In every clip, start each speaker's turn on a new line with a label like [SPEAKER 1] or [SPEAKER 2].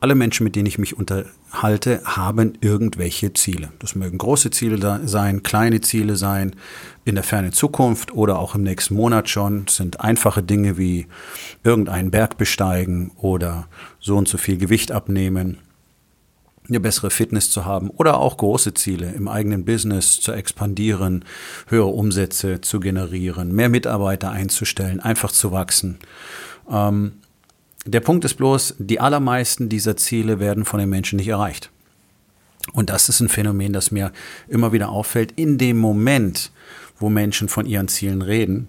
[SPEAKER 1] Alle Menschen, mit denen ich mich unterhalte, haben irgendwelche Ziele. Das mögen große Ziele sein, kleine Ziele sein, in der fernen Zukunft oder auch im nächsten Monat schon. Das sind einfache Dinge wie irgendeinen Berg besteigen oder so und so viel Gewicht abnehmen, eine bessere Fitness zu haben oder auch große Ziele im eigenen Business zu expandieren, höhere Umsätze zu generieren, mehr Mitarbeiter einzustellen, einfach zu wachsen. Ähm, der Punkt ist bloß, die allermeisten dieser Ziele werden von den Menschen nicht erreicht. Und das ist ein Phänomen, das mir immer wieder auffällt. In dem Moment, wo Menschen von ihren Zielen reden,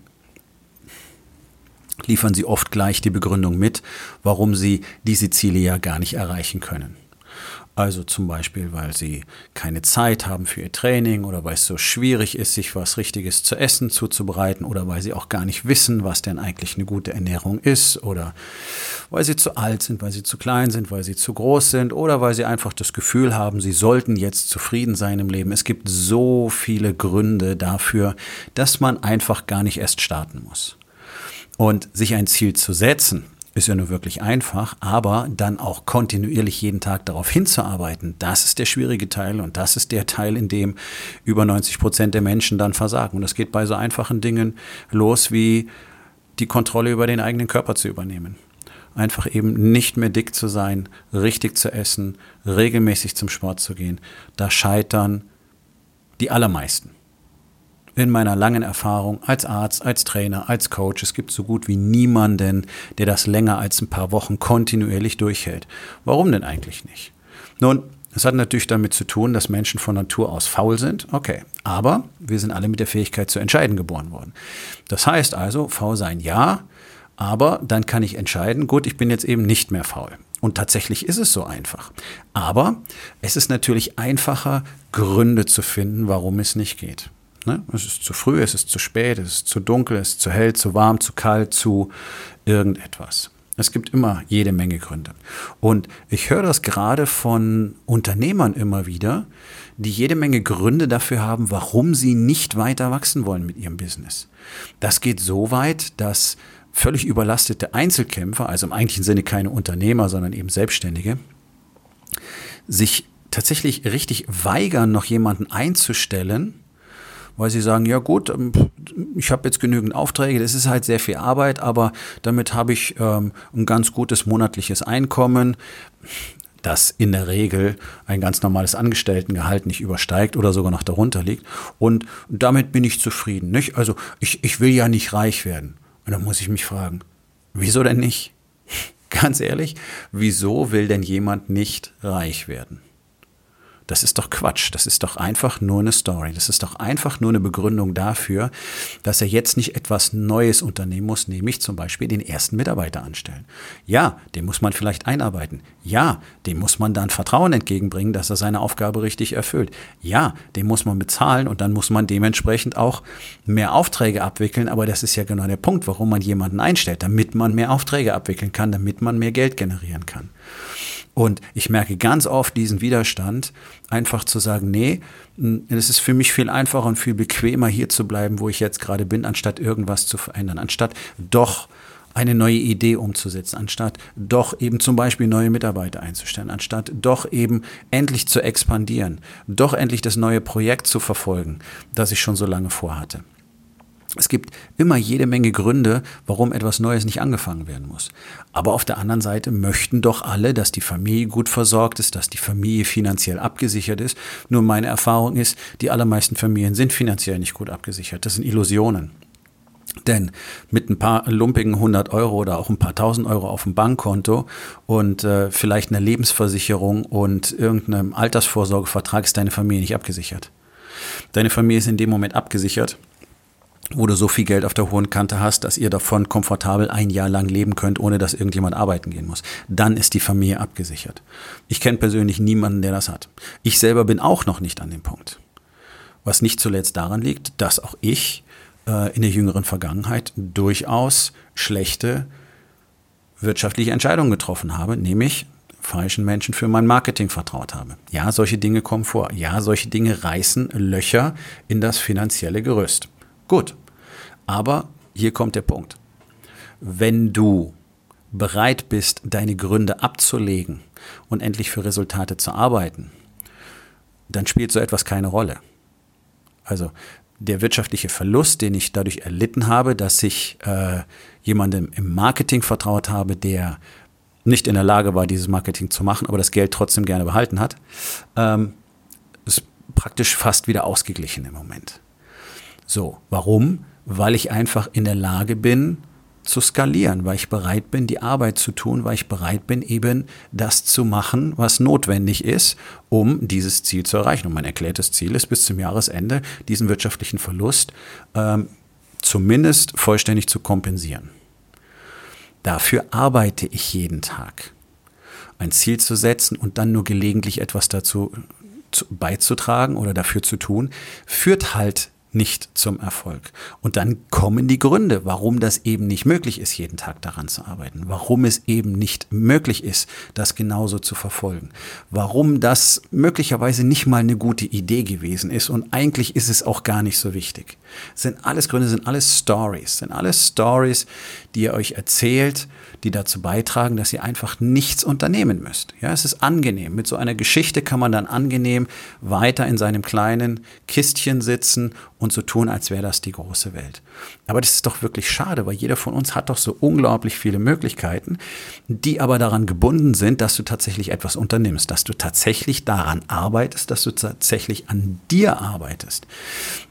[SPEAKER 1] liefern sie oft gleich die Begründung mit, warum sie diese Ziele ja gar nicht erreichen können. Also zum Beispiel, weil sie keine Zeit haben für ihr Training oder weil es so schwierig ist, sich was Richtiges zu essen zuzubereiten oder weil sie auch gar nicht wissen, was denn eigentlich eine gute Ernährung ist oder weil sie zu alt sind, weil sie zu klein sind, weil sie zu groß sind oder weil sie einfach das Gefühl haben, sie sollten jetzt zufrieden sein im Leben. Es gibt so viele Gründe dafür, dass man einfach gar nicht erst starten muss. Und sich ein Ziel zu setzen, ist ja nur wirklich einfach, aber dann auch kontinuierlich jeden Tag darauf hinzuarbeiten, das ist der schwierige Teil und das ist der Teil, in dem über 90 Prozent der Menschen dann versagen. Und das geht bei so einfachen Dingen los wie die Kontrolle über den eigenen Körper zu übernehmen. Einfach eben nicht mehr dick zu sein, richtig zu essen, regelmäßig zum Sport zu gehen. Da scheitern die allermeisten in meiner langen Erfahrung als Arzt, als Trainer, als Coach, es gibt so gut wie niemanden, der das länger als ein paar Wochen kontinuierlich durchhält. Warum denn eigentlich nicht? Nun, es hat natürlich damit zu tun, dass Menschen von Natur aus faul sind. Okay. Aber wir sind alle mit der Fähigkeit zu entscheiden geboren worden. Das heißt also, faul sein ja, aber dann kann ich entscheiden, gut, ich bin jetzt eben nicht mehr faul. Und tatsächlich ist es so einfach. Aber es ist natürlich einfacher, Gründe zu finden, warum es nicht geht. Ne? Es ist zu früh, es ist zu spät, es ist zu dunkel, es ist zu hell, zu warm, zu kalt, zu irgendetwas. Es gibt immer jede Menge Gründe. Und ich höre das gerade von Unternehmern immer wieder, die jede Menge Gründe dafür haben, warum sie nicht weiter wachsen wollen mit ihrem Business. Das geht so weit, dass völlig überlastete Einzelkämpfer, also im eigentlichen Sinne keine Unternehmer, sondern eben Selbstständige, sich tatsächlich richtig weigern, noch jemanden einzustellen, weil sie sagen, ja gut, ähm, ich habe jetzt genügend Aufträge, das ist halt sehr viel Arbeit, aber damit habe ich ähm, ein ganz gutes monatliches Einkommen das in der Regel ein ganz normales Angestelltengehalt nicht übersteigt oder sogar noch darunter liegt. Und damit bin ich zufrieden. Nicht? Also ich, ich will ja nicht reich werden. Und dann muss ich mich fragen, wieso denn nicht? Ganz ehrlich, wieso will denn jemand nicht reich werden? Das ist doch Quatsch. Das ist doch einfach nur eine Story. Das ist doch einfach nur eine Begründung dafür, dass er jetzt nicht etwas Neues unternehmen muss, nämlich zum Beispiel den ersten Mitarbeiter anstellen. Ja, den muss man vielleicht einarbeiten. Ja, dem muss man dann Vertrauen entgegenbringen, dass er seine Aufgabe richtig erfüllt. Ja, den muss man bezahlen und dann muss man dementsprechend auch mehr Aufträge abwickeln. Aber das ist ja genau der Punkt, warum man jemanden einstellt, damit man mehr Aufträge abwickeln kann, damit man mehr Geld generieren kann. Und ich merke ganz oft diesen Widerstand, einfach zu sagen, nee, es ist für mich viel einfacher und viel bequemer, hier zu bleiben, wo ich jetzt gerade bin, anstatt irgendwas zu verändern, anstatt doch eine neue Idee umzusetzen, anstatt doch eben zum Beispiel neue Mitarbeiter einzustellen, anstatt doch eben endlich zu expandieren, doch endlich das neue Projekt zu verfolgen, das ich schon so lange vorhatte. Es gibt immer jede Menge Gründe, warum etwas Neues nicht angefangen werden muss. Aber auf der anderen Seite möchten doch alle, dass die Familie gut versorgt ist, dass die Familie finanziell abgesichert ist. Nur meine Erfahrung ist, die allermeisten Familien sind finanziell nicht gut abgesichert. Das sind Illusionen. Denn mit ein paar lumpigen 100 Euro oder auch ein paar tausend Euro auf dem Bankkonto und äh, vielleicht einer Lebensversicherung und irgendeinem Altersvorsorgevertrag ist deine Familie nicht abgesichert. Deine Familie ist in dem Moment abgesichert, wo du so viel Geld auf der hohen Kante hast, dass ihr davon komfortabel ein Jahr lang leben könnt, ohne dass irgendjemand arbeiten gehen muss. Dann ist die Familie abgesichert. Ich kenne persönlich niemanden, der das hat. Ich selber bin auch noch nicht an dem Punkt. Was nicht zuletzt daran liegt, dass auch ich äh, in der jüngeren Vergangenheit durchaus schlechte wirtschaftliche Entscheidungen getroffen habe, nämlich falschen Menschen für mein Marketing vertraut habe. Ja, solche Dinge kommen vor. Ja, solche Dinge reißen Löcher in das finanzielle Gerüst. Gut, aber hier kommt der Punkt. Wenn du bereit bist, deine Gründe abzulegen und endlich für Resultate zu arbeiten, dann spielt so etwas keine Rolle. Also der wirtschaftliche Verlust, den ich dadurch erlitten habe, dass ich äh, jemandem im Marketing vertraut habe, der nicht in der Lage war, dieses Marketing zu machen, aber das Geld trotzdem gerne behalten hat, ähm, ist praktisch fast wieder ausgeglichen im Moment. So, warum? Weil ich einfach in der Lage bin, zu skalieren, weil ich bereit bin, die Arbeit zu tun, weil ich bereit bin, eben das zu machen, was notwendig ist, um dieses Ziel zu erreichen. Und mein erklärtes Ziel ist, bis zum Jahresende diesen wirtschaftlichen Verlust ähm, zumindest vollständig zu kompensieren. Dafür arbeite ich jeden Tag. Ein Ziel zu setzen und dann nur gelegentlich etwas dazu beizutragen oder dafür zu tun, führt halt nicht zum Erfolg. Und dann kommen die Gründe, warum das eben nicht möglich ist, jeden Tag daran zu arbeiten, warum es eben nicht möglich ist, das genauso zu verfolgen, warum das möglicherweise nicht mal eine gute Idee gewesen ist und eigentlich ist es auch gar nicht so wichtig. sind alles Gründe, sind alles Stories, sind alles Stories, die ihr euch erzählt, die dazu beitragen, dass ihr einfach nichts unternehmen müsst. Ja, es ist angenehm. Mit so einer Geschichte kann man dann angenehm weiter in seinem kleinen Kistchen sitzen und so tun, als wäre das die große Welt. Aber das ist doch wirklich schade, weil jeder von uns hat doch so unglaublich viele Möglichkeiten, die aber daran gebunden sind, dass du tatsächlich etwas unternimmst, dass du tatsächlich daran arbeitest, dass du tatsächlich an dir arbeitest.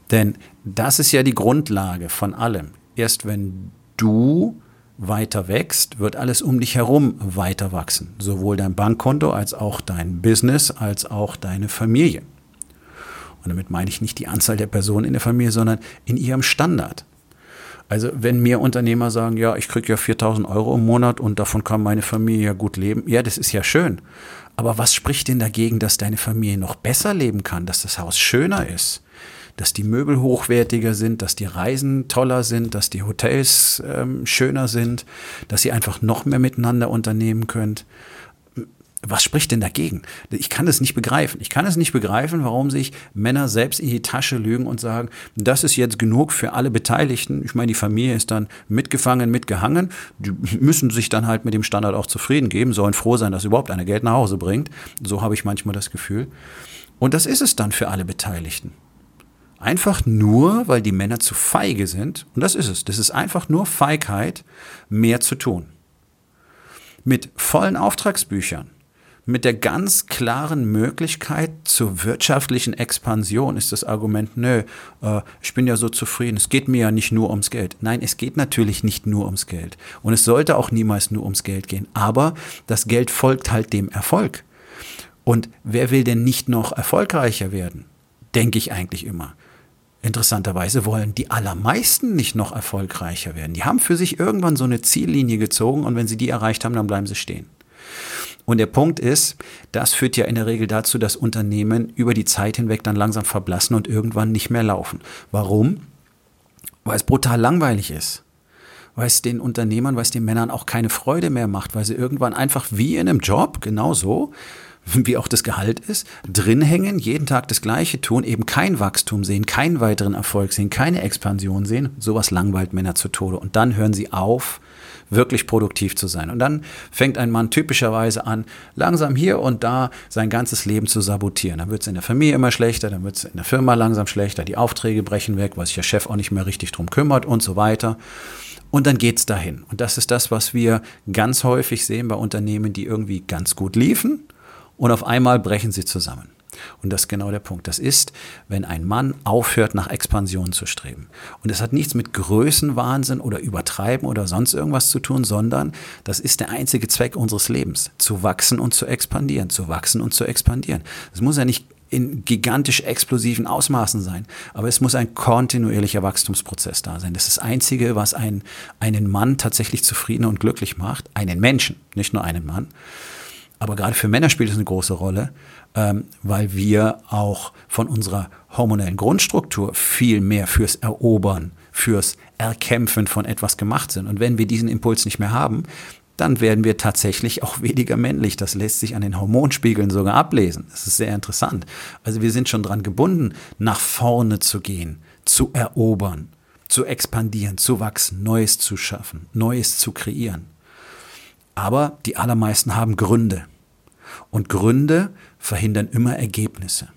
[SPEAKER 1] Denn das ist ja die Grundlage von allem. Erst wenn du weiter wächst, wird alles um dich herum weiter wachsen. Sowohl dein Bankkonto als auch dein Business als auch deine Familie. Und damit meine ich nicht die Anzahl der Personen in der Familie, sondern in ihrem Standard. Also wenn mir Unternehmer sagen, ja, ich kriege ja 4000 Euro im Monat und davon kann meine Familie ja gut leben, ja, das ist ja schön. Aber was spricht denn dagegen, dass deine Familie noch besser leben kann, dass das Haus schöner ist? dass die Möbel hochwertiger sind, dass die Reisen toller sind, dass die Hotels ähm, schöner sind, dass ihr einfach noch mehr miteinander unternehmen könnt. Was spricht denn dagegen? Ich kann es nicht begreifen. Ich kann es nicht begreifen, warum sich Männer selbst in die Tasche lügen und sagen, das ist jetzt genug für alle Beteiligten. Ich meine, die Familie ist dann mitgefangen, mitgehangen. Die müssen sich dann halt mit dem Standard auch zufrieden geben, sollen froh sein, dass überhaupt einer Geld nach Hause bringt. So habe ich manchmal das Gefühl. Und das ist es dann für alle Beteiligten. Einfach nur, weil die Männer zu feige sind, und das ist es, das ist einfach nur Feigheit, mehr zu tun. Mit vollen Auftragsbüchern, mit der ganz klaren Möglichkeit zur wirtschaftlichen Expansion ist das Argument, nö, äh, ich bin ja so zufrieden, es geht mir ja nicht nur ums Geld. Nein, es geht natürlich nicht nur ums Geld. Und es sollte auch niemals nur ums Geld gehen. Aber das Geld folgt halt dem Erfolg. Und wer will denn nicht noch erfolgreicher werden? Denke ich eigentlich immer. Interessanterweise wollen die allermeisten nicht noch erfolgreicher werden. Die haben für sich irgendwann so eine Ziellinie gezogen und wenn sie die erreicht haben, dann bleiben sie stehen. Und der Punkt ist, das führt ja in der Regel dazu, dass Unternehmen über die Zeit hinweg dann langsam verblassen und irgendwann nicht mehr laufen. Warum? Weil es brutal langweilig ist. Weil es den Unternehmern, weil es den Männern auch keine Freude mehr macht, weil sie irgendwann einfach wie in einem Job, genau so, wie auch das Gehalt ist, drin hängen, jeden Tag das Gleiche tun, eben kein Wachstum sehen, keinen weiteren Erfolg sehen, keine Expansion sehen. Sowas langweilt Männer zu Tode. Und dann hören sie auf, wirklich produktiv zu sein. Und dann fängt ein Mann typischerweise an, langsam hier und da sein ganzes Leben zu sabotieren. Dann wird es in der Familie immer schlechter, dann wird es in der Firma langsam schlechter, die Aufträge brechen weg, weil sich der Chef auch nicht mehr richtig drum kümmert und so weiter. Und dann geht's dahin. Und das ist das, was wir ganz häufig sehen bei Unternehmen, die irgendwie ganz gut liefen und auf einmal brechen sie zusammen. Und das ist genau der Punkt. Das ist, wenn ein Mann aufhört, nach Expansion zu streben. Und es hat nichts mit Größenwahnsinn oder Übertreiben oder sonst irgendwas zu tun, sondern das ist der einzige Zweck unseres Lebens. Zu wachsen und zu expandieren, zu wachsen und zu expandieren. Es muss ja nicht in gigantisch explosiven Ausmaßen sein. Aber es muss ein kontinuierlicher Wachstumsprozess da sein. Das ist das Einzige, was einen, einen Mann tatsächlich zufrieden und glücklich macht. Einen Menschen, nicht nur einen Mann. Aber gerade für Männer spielt es eine große Rolle, ähm, weil wir auch von unserer hormonellen Grundstruktur viel mehr fürs Erobern, fürs Erkämpfen von etwas gemacht sind. Und wenn wir diesen Impuls nicht mehr haben, dann werden wir tatsächlich auch weniger männlich. Das lässt sich an den Hormonspiegeln sogar ablesen. Das ist sehr interessant. Also wir sind schon dran gebunden, nach vorne zu gehen, zu erobern, zu expandieren, zu wachsen, Neues zu schaffen, Neues zu kreieren. Aber die allermeisten haben Gründe. Und Gründe verhindern immer Ergebnisse.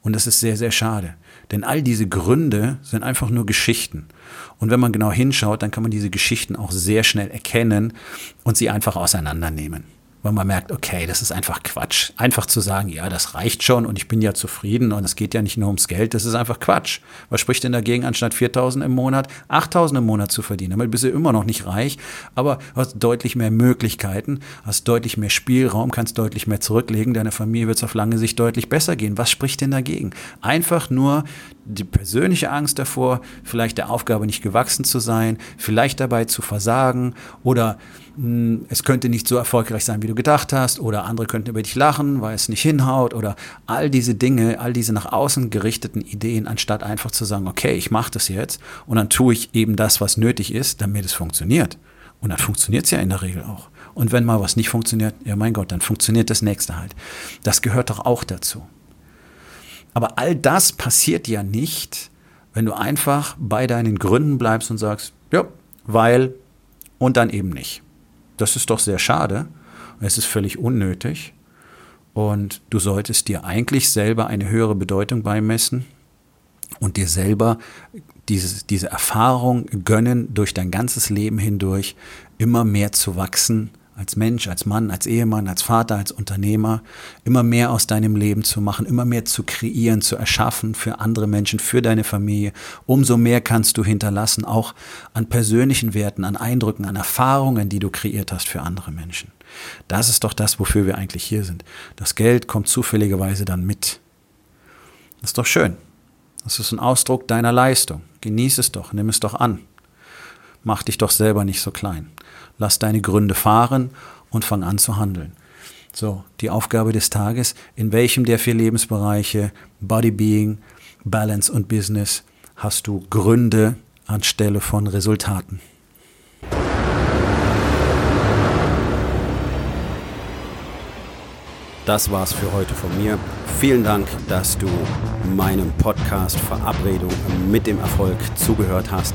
[SPEAKER 1] Und das ist sehr, sehr schade. Denn all diese Gründe sind einfach nur Geschichten. Und wenn man genau hinschaut, dann kann man diese Geschichten auch sehr schnell erkennen und sie einfach auseinandernehmen weil man merkt, okay, das ist einfach Quatsch. Einfach zu sagen, ja, das reicht schon und ich bin ja zufrieden und es geht ja nicht nur ums Geld, das ist einfach Quatsch. Was spricht denn dagegen, anstatt 4.000 im Monat 8.000 im Monat zu verdienen? Damit bist du immer noch nicht reich, aber hast deutlich mehr Möglichkeiten, hast deutlich mehr Spielraum, kannst deutlich mehr zurücklegen, deiner Familie wird es auf lange Sicht deutlich besser gehen. Was spricht denn dagegen? Einfach nur die persönliche Angst davor, vielleicht der Aufgabe nicht gewachsen zu sein, vielleicht dabei zu versagen oder hm, es könnte nicht so erfolgreich sein, wie du gedacht hast, oder andere könnten über dich lachen, weil es nicht hinhaut, oder all diese Dinge, all diese nach außen gerichteten Ideen, anstatt einfach zu sagen, okay, ich mache das jetzt und dann tue ich eben das, was nötig ist, damit es funktioniert. Und dann funktioniert es ja in der Regel auch. Und wenn mal was nicht funktioniert, ja mein Gott, dann funktioniert das nächste halt. Das gehört doch auch dazu. Aber all das passiert ja nicht, wenn du einfach bei deinen Gründen bleibst und sagst, ja, weil und dann eben nicht. Das ist doch sehr schade. Es ist völlig unnötig. Und du solltest dir eigentlich selber eine höhere Bedeutung beimessen und dir selber dieses, diese Erfahrung gönnen, durch dein ganzes Leben hindurch immer mehr zu wachsen als Mensch, als Mann, als Ehemann, als Vater, als Unternehmer, immer mehr aus deinem Leben zu machen, immer mehr zu kreieren, zu erschaffen für andere Menschen, für deine Familie. Umso mehr kannst du hinterlassen, auch an persönlichen Werten, an Eindrücken, an Erfahrungen, die du kreiert hast für andere Menschen. Das ist doch das, wofür wir eigentlich hier sind. Das Geld kommt zufälligerweise dann mit. Das ist doch schön. Das ist ein Ausdruck deiner Leistung. Genieß es doch, nimm es doch an. Mach dich doch selber nicht so klein lass deine Gründe fahren und fang an zu handeln. So, die Aufgabe des Tages, in welchem der vier Lebensbereiche Body Being, Balance und Business hast du Gründe anstelle von Resultaten? Das war's für heute von mir. Vielen Dank, dass du meinem Podcast Verabredung mit dem Erfolg zugehört hast.